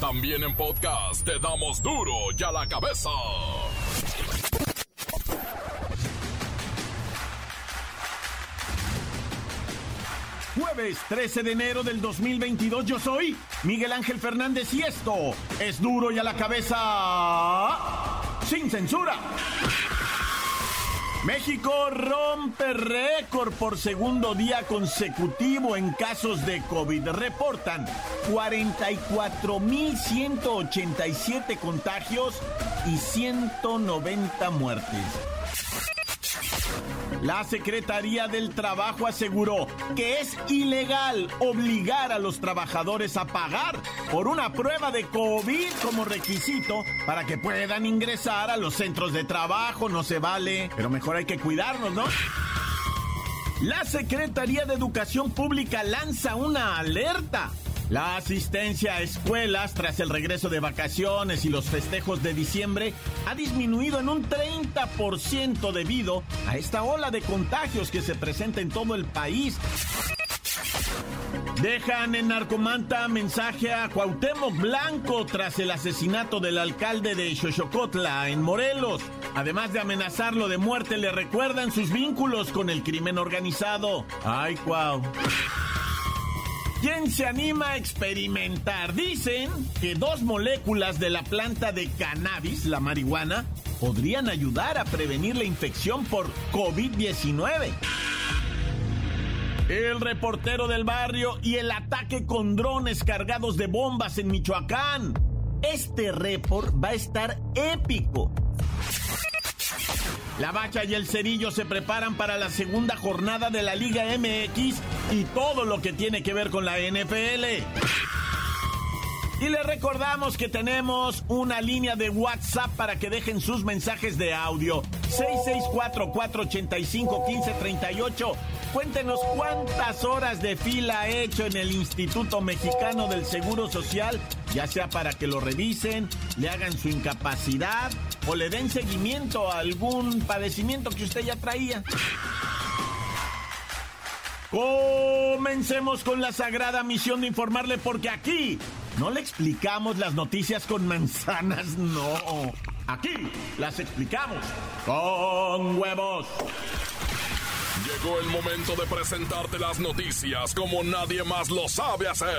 También en podcast te damos duro y a la cabeza. Jueves 13 de enero del 2022 yo soy Miguel Ángel Fernández y esto es duro y a la cabeza sin censura. México rompe récord por segundo día consecutivo en casos de COVID. Reportan 44.187 contagios y 190 muertes. La Secretaría del Trabajo aseguró que es ilegal obligar a los trabajadores a pagar por una prueba de COVID como requisito para que puedan ingresar a los centros de trabajo. No se vale, pero mejor hay que cuidarnos, ¿no? La Secretaría de Educación Pública lanza una alerta la asistencia a escuelas tras el regreso de vacaciones y los festejos de diciembre ha disminuido en un 30% debido a esta ola de contagios que se presenta en todo el país. Dejan en Narcomanta mensaje a Cuauhtémoc Blanco tras el asesinato del alcalde de Xochocotla en Morelos. Además de amenazarlo de muerte, le recuerdan sus vínculos con el crimen organizado. Ay, Cuau. ¿Quién se anima a experimentar? Dicen que dos moléculas de la planta de cannabis, la marihuana, podrían ayudar a prevenir la infección por COVID-19. El reportero del barrio y el ataque con drones cargados de bombas en Michoacán. Este report va a estar épico. La Bacha y el Cerillo se preparan para la segunda jornada de la Liga MX y todo lo que tiene que ver con la NFL. Y les recordamos que tenemos una línea de WhatsApp para que dejen sus mensajes de audio. 664-485-1538. Cuéntenos cuántas horas de fila ha hecho en el Instituto Mexicano del Seguro Social, ya sea para que lo revisen, le hagan su incapacidad o le den seguimiento a algún padecimiento que usted ya traía. Comencemos con la sagrada misión de informarle porque aquí no le explicamos las noticias con manzanas, no. Aquí las explicamos con huevos. Llegó el momento de presentarte las noticias como nadie más lo sabe hacer.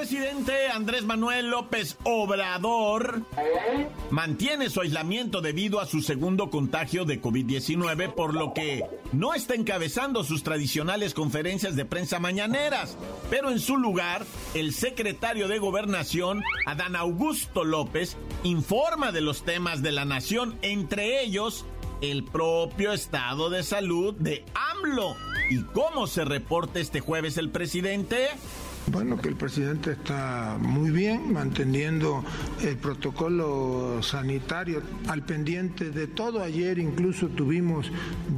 Presidente Andrés Manuel López Obrador mantiene su aislamiento debido a su segundo contagio de COVID-19, por lo que no está encabezando sus tradicionales conferencias de prensa mañaneras. Pero en su lugar, el secretario de Gobernación, Adán Augusto López, informa de los temas de la nación, entre ellos el propio estado de salud de AMLO. ¿Y cómo se reporta este jueves el presidente? Bueno, que el presidente está muy bien manteniendo el protocolo sanitario al pendiente de todo. Ayer incluso tuvimos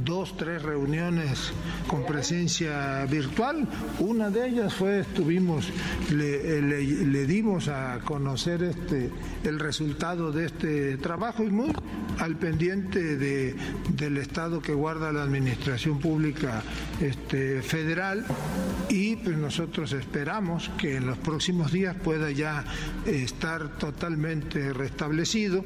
dos, tres reuniones con presencia virtual. Una de ellas fue, estuvimos, le, dimos a conocer este, el resultado de este trabajo y muy al pendiente de, del estado que guarda la administración pública este, federal y pues nosotros esperamos que en los próximos días pueda ya eh, estar totalmente restablecido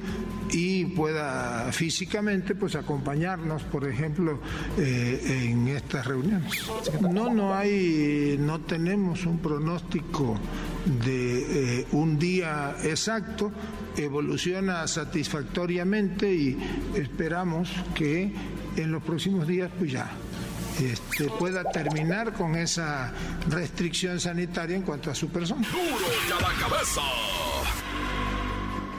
y pueda físicamente pues acompañarnos, por ejemplo, eh, en estas reuniones. No, no hay, no tenemos un pronóstico de eh, un día exacto, evoluciona satisfactoriamente y esperamos que en los próximos días pues ya este, pueda terminar con esa restricción sanitaria en cuanto a su persona. ¡Duro y a la cabeza!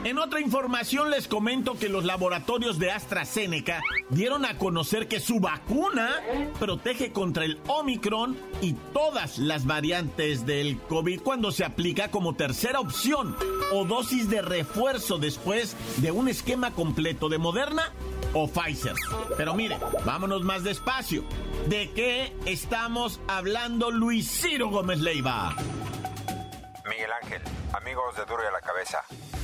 En otra información les comento que los laboratorios de AstraZeneca dieron a conocer que su vacuna protege contra el Omicron y todas las variantes del COVID cuando se aplica como tercera opción o dosis de refuerzo después de un esquema completo de Moderna o Pfizer. Pero mire, vámonos más despacio. ¿De qué estamos hablando Luis Ciro Gómez Leiva? Miguel Ángel, amigos de Duro y a la Cabeza.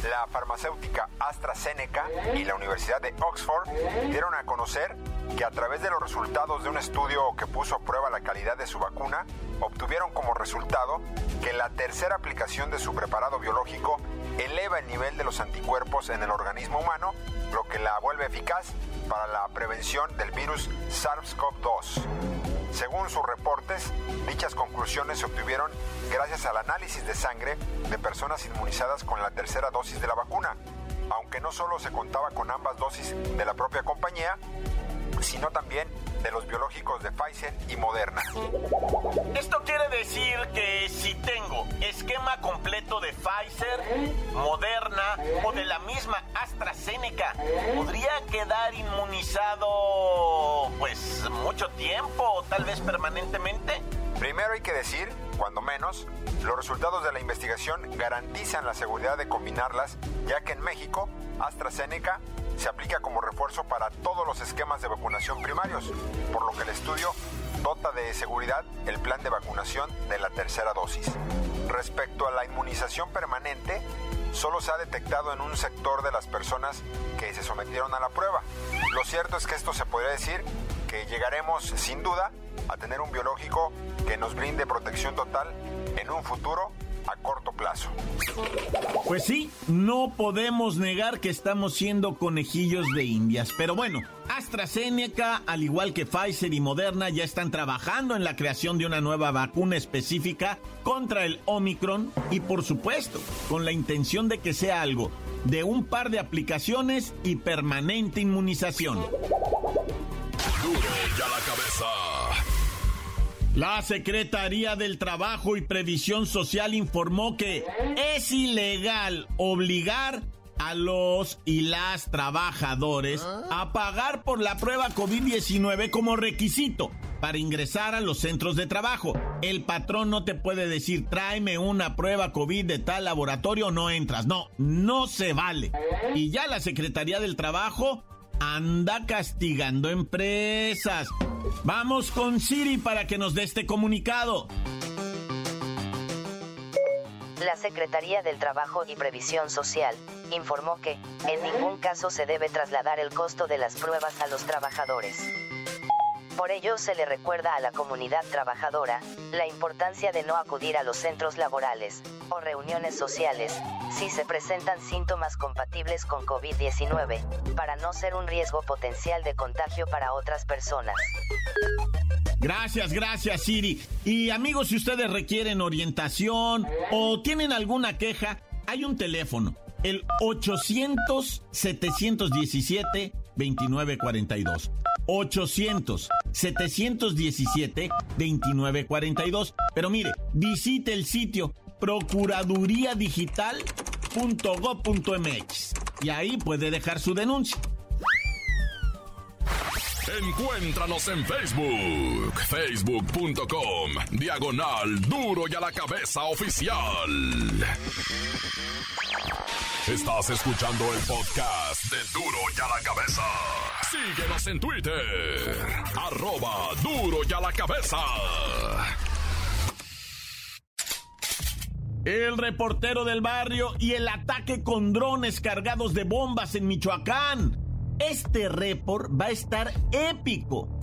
La farmacéutica AstraZeneca y la Universidad de Oxford dieron a conocer que a través de los resultados de un estudio que puso a prueba la calidad de su vacuna, obtuvieron como resultado que la tercera aplicación de su preparado biológico eleva el nivel de los anticuerpos en el organismo humano, lo que la vuelve eficaz para la prevención del virus SARS-CoV-2. Según sus reportes, dichas conclusiones se obtuvieron gracias al análisis de sangre de personas inmunizadas con la tercera dosis de la vacuna, aunque no solo se contaba con ambas dosis de la propia compañía, sino también de los biológicos de Pfizer y Moderna. Esto quiere decir que si tengo esquema completo de Pfizer, Moderna o de la misma AstraZeneca, podría quedar inmunizado pues mucho tiempo o tal vez permanentemente. Primero hay que decir, cuando menos, los resultados de la investigación garantizan la seguridad de combinarlas, ya que en México, AstraZeneca se aplica como refuerzo para todos los esquemas de vacunación primarios, por lo que el estudio dota de seguridad el plan de vacunación de la tercera dosis. Respecto a la inmunización permanente, solo se ha detectado en un sector de las personas que se sometieron a la prueba. Lo cierto es que esto se podría decir que llegaremos sin duda a tener un biológico que nos brinde protección total en un futuro a corto plazo. Pues sí, no podemos negar que estamos siendo conejillos de indias, pero bueno, AstraZeneca, al igual que Pfizer y Moderna, ya están trabajando en la creación de una nueva vacuna específica contra el Omicron y por supuesto, con la intención de que sea algo de un par de aplicaciones y permanente inmunización. Duro ya la cabeza. La Secretaría del Trabajo y Previsión Social informó que es ilegal obligar a los y las trabajadores a pagar por la prueba COVID-19 como requisito para ingresar a los centros de trabajo. El patrón no te puede decir, tráeme una prueba COVID de tal laboratorio, no entras. No, no se vale. Y ya la Secretaría del Trabajo anda castigando empresas. Vamos con Siri para que nos dé este comunicado. La Secretaría del Trabajo y Previsión Social informó que, en ningún caso se debe trasladar el costo de las pruebas a los trabajadores. Por ello se le recuerda a la comunidad trabajadora la importancia de no acudir a los centros laborales o reuniones sociales si se presentan síntomas compatibles con COVID-19, para no ser un riesgo potencial de contagio para otras personas. Gracias, gracias Siri. Y amigos, si ustedes requieren orientación o tienen alguna queja, hay un teléfono, el 800-717-2942. 800-717-2942. Pero mire, visite el sitio procuraduríadigital.gov.mx y ahí puede dejar su denuncia. Encuéntranos en Facebook, facebook.com, diagonal duro y a la cabeza oficial. Estás escuchando el podcast de duro y a la cabeza. Síguenos en Twitter, arroba duro y a la cabeza. El reportero del barrio y el ataque con drones cargados de bombas en Michoacán. Este report va a estar épico.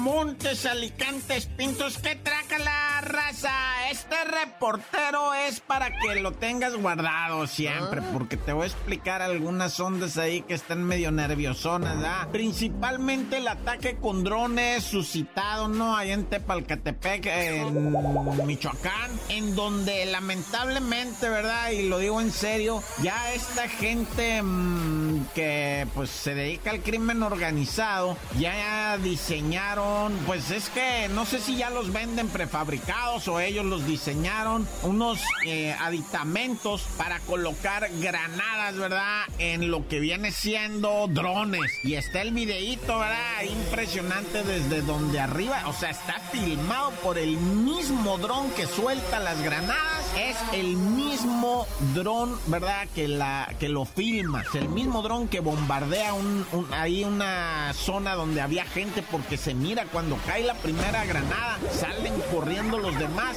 Montes, alicantes, pintos, que traca la raza. Este reportero es para que lo tengas guardado siempre, porque te voy a explicar algunas ondas ahí que están medio nerviosonas, ¿verdad? Principalmente el ataque con drones suscitado, ¿no? Allá en Tepalcatepec, en Michoacán, en donde lamentablemente, ¿verdad? Y lo digo en serio, ya esta gente mmm, que pues se dedica al crimen organizado, ya diseñaron, pues es que no sé si ya los venden prefabricados fabricados o ellos los diseñaron unos eh, aditamentos para colocar granadas, ¿verdad? En lo que viene siendo drones. Y está el videíto, ¿verdad? Impresionante desde donde arriba, o sea, está filmado por el mismo dron que suelta las granadas. Es el mismo dron, ¿verdad? Que, la, que lo filma. Es el mismo dron que bombardea un, ahí una zona donde había gente porque se mira cuando cae la primera granada. Salen corriendo los demás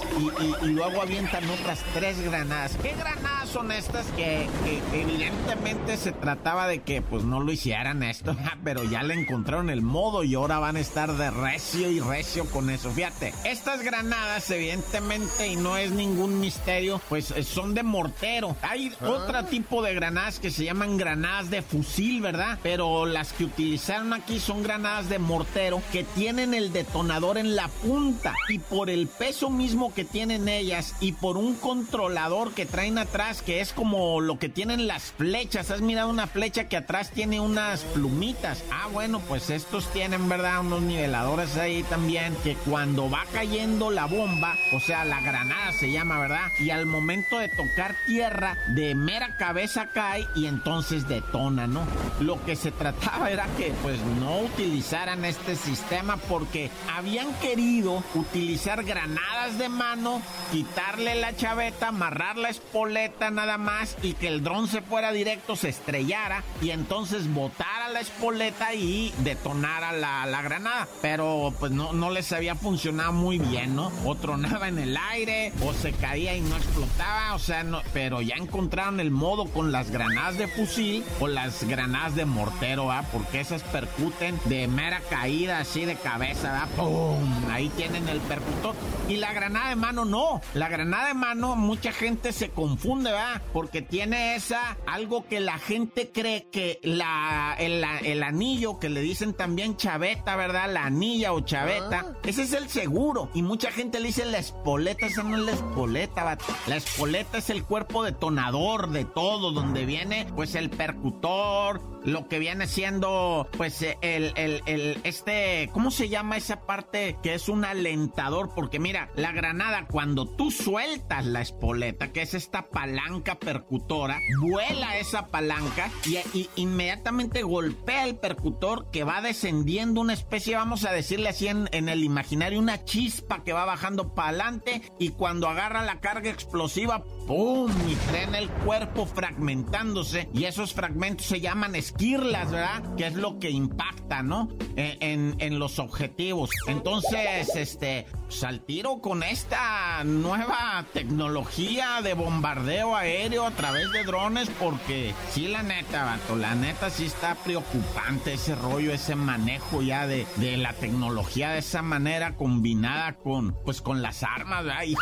y, luego avientan otras tres granadas. ¿Qué granadas son estas? Que, evidentemente se trataba de que pues no lo hicieran esto, pero ya le encontraron el modo y ahora van a estar de recio y recio con eso. Fíjate, estas granadas evidentemente y no es ningún misterio, pues eh, son de mortero. Hay ah. otro tipo de granadas que se llaman granadas de fusil, ¿verdad? Pero las que utilizaron aquí son granadas de mortero que tienen el detonador en la punta y por el peso mismo que tienen ellas y por un controlador que traen atrás que es como lo que tienen las flechas. ¿Has mirado una flecha que atrás tiene unas plumitas? Ah, bueno, pues estos tienen, ¿verdad? Unos niveladores ahí también que cuando va cayendo la bomba, o sea, la granada se llama, ¿verdad? Y al momento de tocar tierra, de mera cabeza cae y entonces detona, ¿no? Lo que se trataba era que pues no utilizaran este sistema porque habían querido utilizar granadas de mano, quitarle la chaveta, amarrar la espoleta nada más y que el dron se fuera directo, se estrellara y entonces botara la espoleta y detonara la, la granada. Pero pues no, no les había funcionado muy bien, ¿no? O tronaba en el aire, o se caía y no explotaba, o sea, no, pero ya encontraron el modo con las granadas de fusil o las granadas de mortero, ¿ah? Porque esas percuten de mera caída así de cabeza, ¡Pum! Ahí tienen el percutor. Y la granada de mano no. La granada de mano, mucha gente se confunde, ¿verdad? Porque tiene esa, algo que la gente cree que la, el, el anillo, que le dicen también chaveta, ¿verdad? La anilla o chaveta, ah. ese es el seguro. Y mucha gente le dice la espoleta, esa no es la espoleta. La espoleta es el cuerpo detonador de todo, donde viene, pues, el percutor, Lord lo que viene siendo, pues, el, el, el, este, ¿cómo se llama esa parte que es un alentador? Porque mira, la granada, cuando tú sueltas la espoleta, que es esta palanca percutora, vuela esa palanca y, inmediatamente golpea el percutor que va descendiendo una especie, vamos a decirle así en, en el imaginario, una chispa que va bajando para adelante y cuando agarra la carga explosiva, ¡pum! y frena el cuerpo fragmentándose y esos fragmentos se llaman esquirlas, ¿verdad? Que es lo que impacta, ¿no? E, en, los objetivos. Entonces, este, pues tiro con esta nueva tecnología de bombardeo aéreo a través de drones, porque sí, la neta, vato, la neta sí está preocupante ese rollo, ese manejo ya de, de la tecnología de esa manera combinada con, pues con las armas, ¿verdad? Y,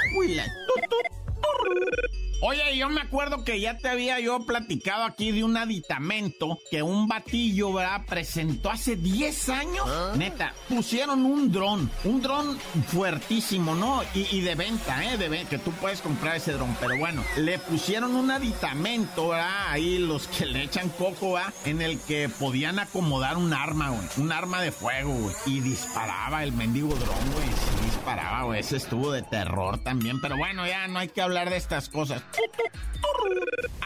Oye, yo me acuerdo que ya te había yo platicado aquí de un aditamento que un batillo, ¿verdad? Presentó hace 10 años. ¿Ah? Neta, pusieron un dron, un dron fuertísimo, ¿no? Y, de venta, ¿eh? De venta, que tú puedes comprar ese dron. Pero bueno, le pusieron un aditamento, ¿verdad? Ahí los que le echan coco, ¿verdad? En el que podían acomodar un arma, güey. Un arma de fuego, güey. Y disparaba el mendigo dron, güey. Sí, disparaba, güey. Ese estuvo de terror también. Pero bueno, ya no hay que hablar de estas cosas.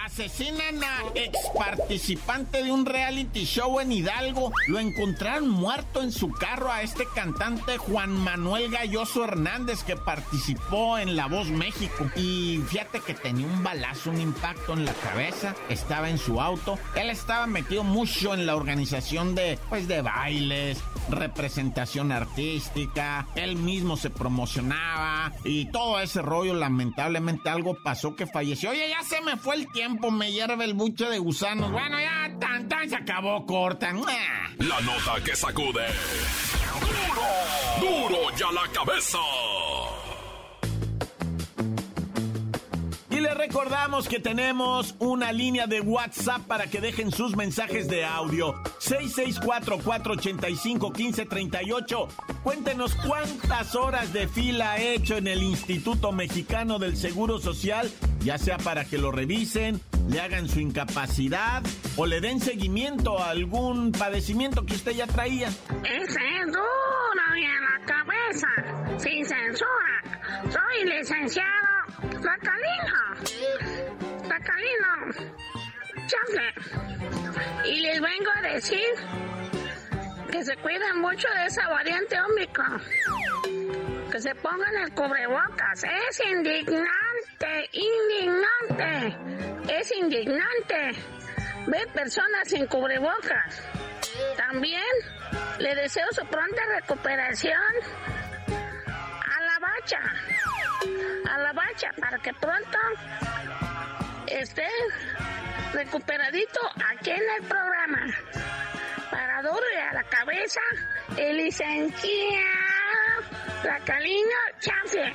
Asesinan a ex participante de un reality show en Hidalgo. Lo encontraron muerto en su carro a este cantante Juan Manuel Galloso Hernández que participó en La Voz México. Y fíjate que tenía un balazo, un impacto en la cabeza. Estaba en su auto. Él estaba metido mucho en la organización de, pues, de bailes, representación artística. Él mismo se promocionaba y todo ese rollo. Lamentablemente algo pasó que falleció. Oye, ya se me fue el tiempo, me hierve el buche de gusanos. Bueno, ya tan tan se acabó, corta. La nota que sacude. ¡Duro! ¡Duro ya la cabeza! Recordamos que tenemos una línea de WhatsApp para que dejen sus mensajes de audio. 664-485-1538. Cuéntenos cuántas horas de fila ha hecho en el Instituto Mexicano del Seguro Social, ya sea para que lo revisen, le hagan su incapacidad o le den seguimiento a algún padecimiento que usted ya traía. Ese es duro en la cabeza, sin censura mi licenciado Lacalino. Lacalino. Chafle. Y les vengo a decir que se cuiden mucho de esa variante Omicron. Que se pongan el cubrebocas. Es indignante, indignante. Es indignante ver personas sin cubrebocas. También le deseo su pronta recuperación a la bacha. A la bacha para que pronto esté recuperadito aquí en el programa. Para darle a la cabeza el licenciado Lacalino Chance.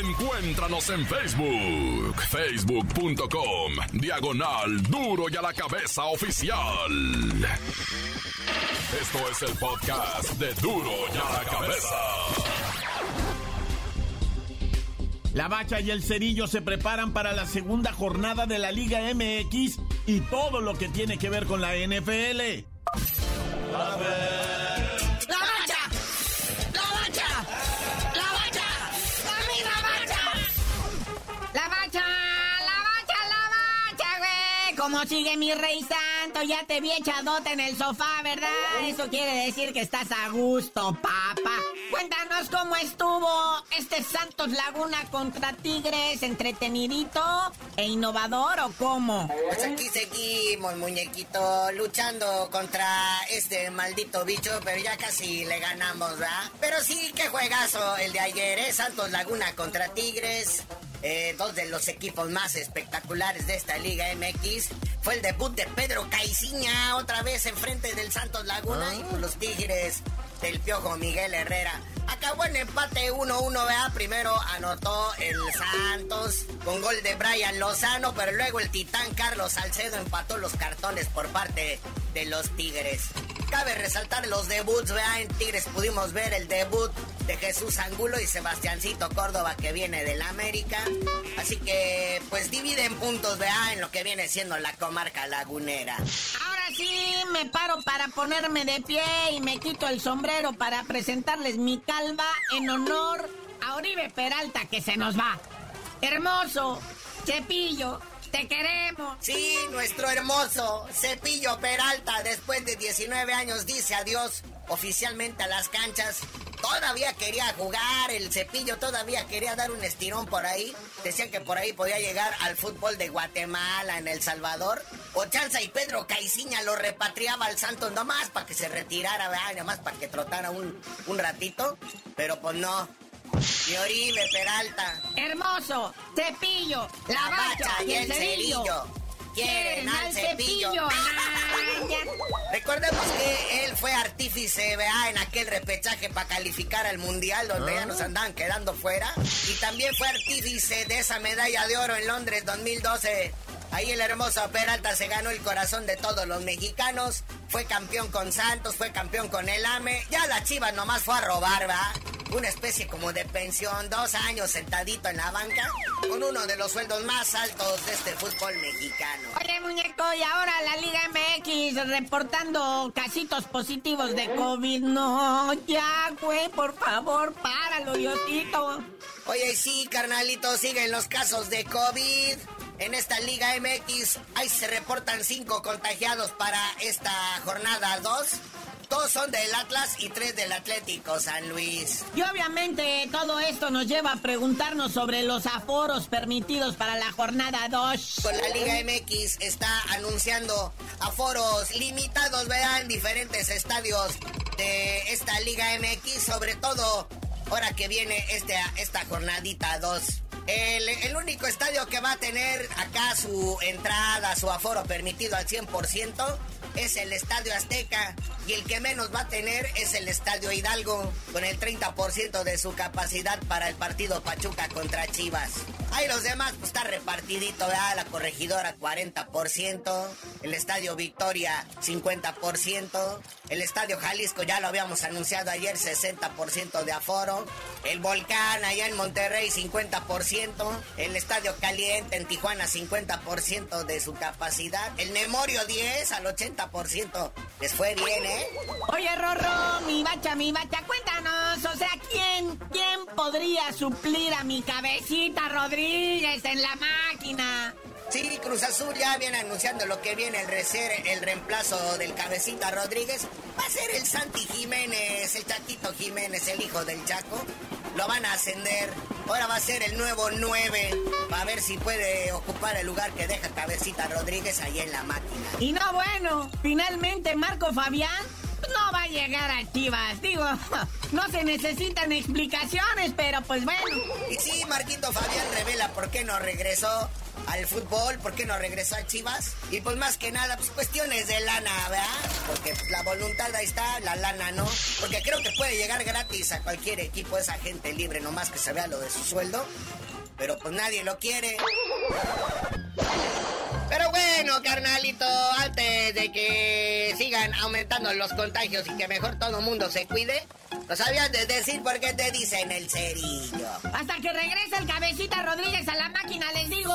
Encuéntranos en Facebook, facebook.com, diagonal duro y a la cabeza oficial. Esto es el podcast de duro y a la cabeza. La Bacha y el Cerillo se preparan para la segunda jornada de la Liga MX y todo lo que tiene que ver con la NFL. ¡La bacha! ¡La bacha! ¡La bacha! ¡A mí la bacha! La bacha, la bacha, la bacha, güey. ¿Cómo sigue mi rey santo? Ya te vi echadota en el sofá, ¿verdad? Eso quiere decir que estás a gusto, papá. Cuéntanos cómo estuvo este Santos Laguna contra Tigres, entretenidito e innovador o cómo. Pues aquí seguimos, muñequito, luchando contra este maldito bicho, pero ya casi le ganamos, ¿verdad? Pero sí, qué juegazo el de ayer, ¿eh? Santos Laguna contra Tigres. Eh, dos de los equipos más espectaculares de esta Liga MX. Fue el debut de Pedro Caiciña, otra vez enfrente del Santos Laguna y pues los Tigres del Piojo Miguel Herrera. Acabó en empate 1-1, ¿verdad? Primero anotó el Santos con gol de Brian Lozano, pero luego el titán Carlos Salcedo empató los cartones por parte de los Tigres. Cabe resaltar los debuts, ¿verdad? En Tigres pudimos ver el debut de Jesús Angulo y Sebastiancito Córdoba que viene del América. Así que, pues dividen puntos, ¿verdad? En lo que viene siendo la comarca lagunera. Ahora sí me paro para ponerme de pie y me quito el sombrero para presentarles mi calva en honor a Oribe Peralta que se nos va. Hermoso, Cepillo, te queremos. Sí, nuestro hermoso Cepillo Peralta, después de 19 años, dice adiós oficialmente a las canchas. Todavía quería jugar, el cepillo todavía quería dar un estirón por ahí. Decían que por ahí podía llegar al fútbol de Guatemala, en El Salvador. Ochanza y Pedro Caiciña lo repatriaba al Santos nomás para que se retirara, nomás para que trotara un, un ratito. Pero pues no, y Oribe Peralta. Hermoso, Cepillo, la, La bacha y el cerillo. Quieren al cepillo. Ah. Recordemos que él fue artífice, ¿verdad? En aquel repechaje para calificar al mundial donde ya nos andaban quedando fuera. Y también fue artífice de esa medalla de oro en Londres 2012. Ahí el hermoso Peralta se ganó el corazón de todos los mexicanos. Fue campeón con Santos, fue campeón con el AME. Ya la Chivas nomás fue a robar, ¿verdad? Una especie como de pensión, dos años sentadito en la banca, con uno de los sueldos más altos de este fútbol mexicano. Oye, muñeco, y ahora la Liga MX reportando casitos positivos de COVID. No, ya, güey, por favor, páralo, Diosito. Oye, sí, carnalito, siguen los casos de COVID. En esta Liga MX, ahí se reportan cinco contagiados para esta jornada 2. Dos son del Atlas y tres del Atlético San Luis. Y obviamente todo esto nos lleva a preguntarnos sobre los aforos permitidos para la jornada 2. Con la Liga MX está anunciando aforos limitados, ¿verdad? En diferentes estadios de esta Liga MX, sobre todo ahora que viene este, esta jornadita 2. El, único estadio que va a tener acá su entrada, su aforo permitido al 100% es el Estadio Azteca. Y el que menos va a tener es el Estadio Hidalgo con el 30% de su capacidad para el partido Pachuca contra Chivas. Ahí los demás pues está repartidito, ¿verdad? La corregidora 40%, el Estadio Victoria 50%, el Estadio Jalisco ya lo habíamos anunciado ayer 60% de aforo, el Volcán allá en Monterrey 50%, 50%, el Estadio Caliente en Tijuana 50% de su capacidad, el Memorio 10 al 80%. Les fue bien, ¿eh? Oye, Rorro, mi bacha, mi bacha, cuéntanos, o sea, ¿quién, quién podría suplir a mi cabecita Rodríguez en la máquina? Sí, Cruz Azul ya viene anunciando lo que viene el, reser, el reemplazo del cabecita Rodríguez. Va a ser el Santi Jiménez, el Chaquito Jiménez, el hijo del Chaco. Lo van a ascender. Ahora va a ser el nuevo 9. a ver si puede ocupar el lugar que deja cabecita Rodríguez ahí en la máquina. Y no bueno, finalmente Marco Fabián no va a llegar a Chivas. Digo, no se necesitan explicaciones, pero pues bueno. Y sí, Marquito Fabián revela por qué no regresó al fútbol, por qué no regresó a Chivas. Y pues más que nada, pues cuestiones de lana, ¿verdad? Porque pues, la voluntad ahí está, la lana no. Porque creo que puede llegar gratis a cualquier equipo esa gente libre, nomás que se vea lo de su sueldo. Pero pues nadie lo quiere. Bueno, carnalito, antes de que sigan aumentando los contagios y que mejor todo el mundo se cuide, lo sabías de decir por qué te dicen el cerillo. Hasta que regrese el cabecita Rodríguez a la máquina, les digo.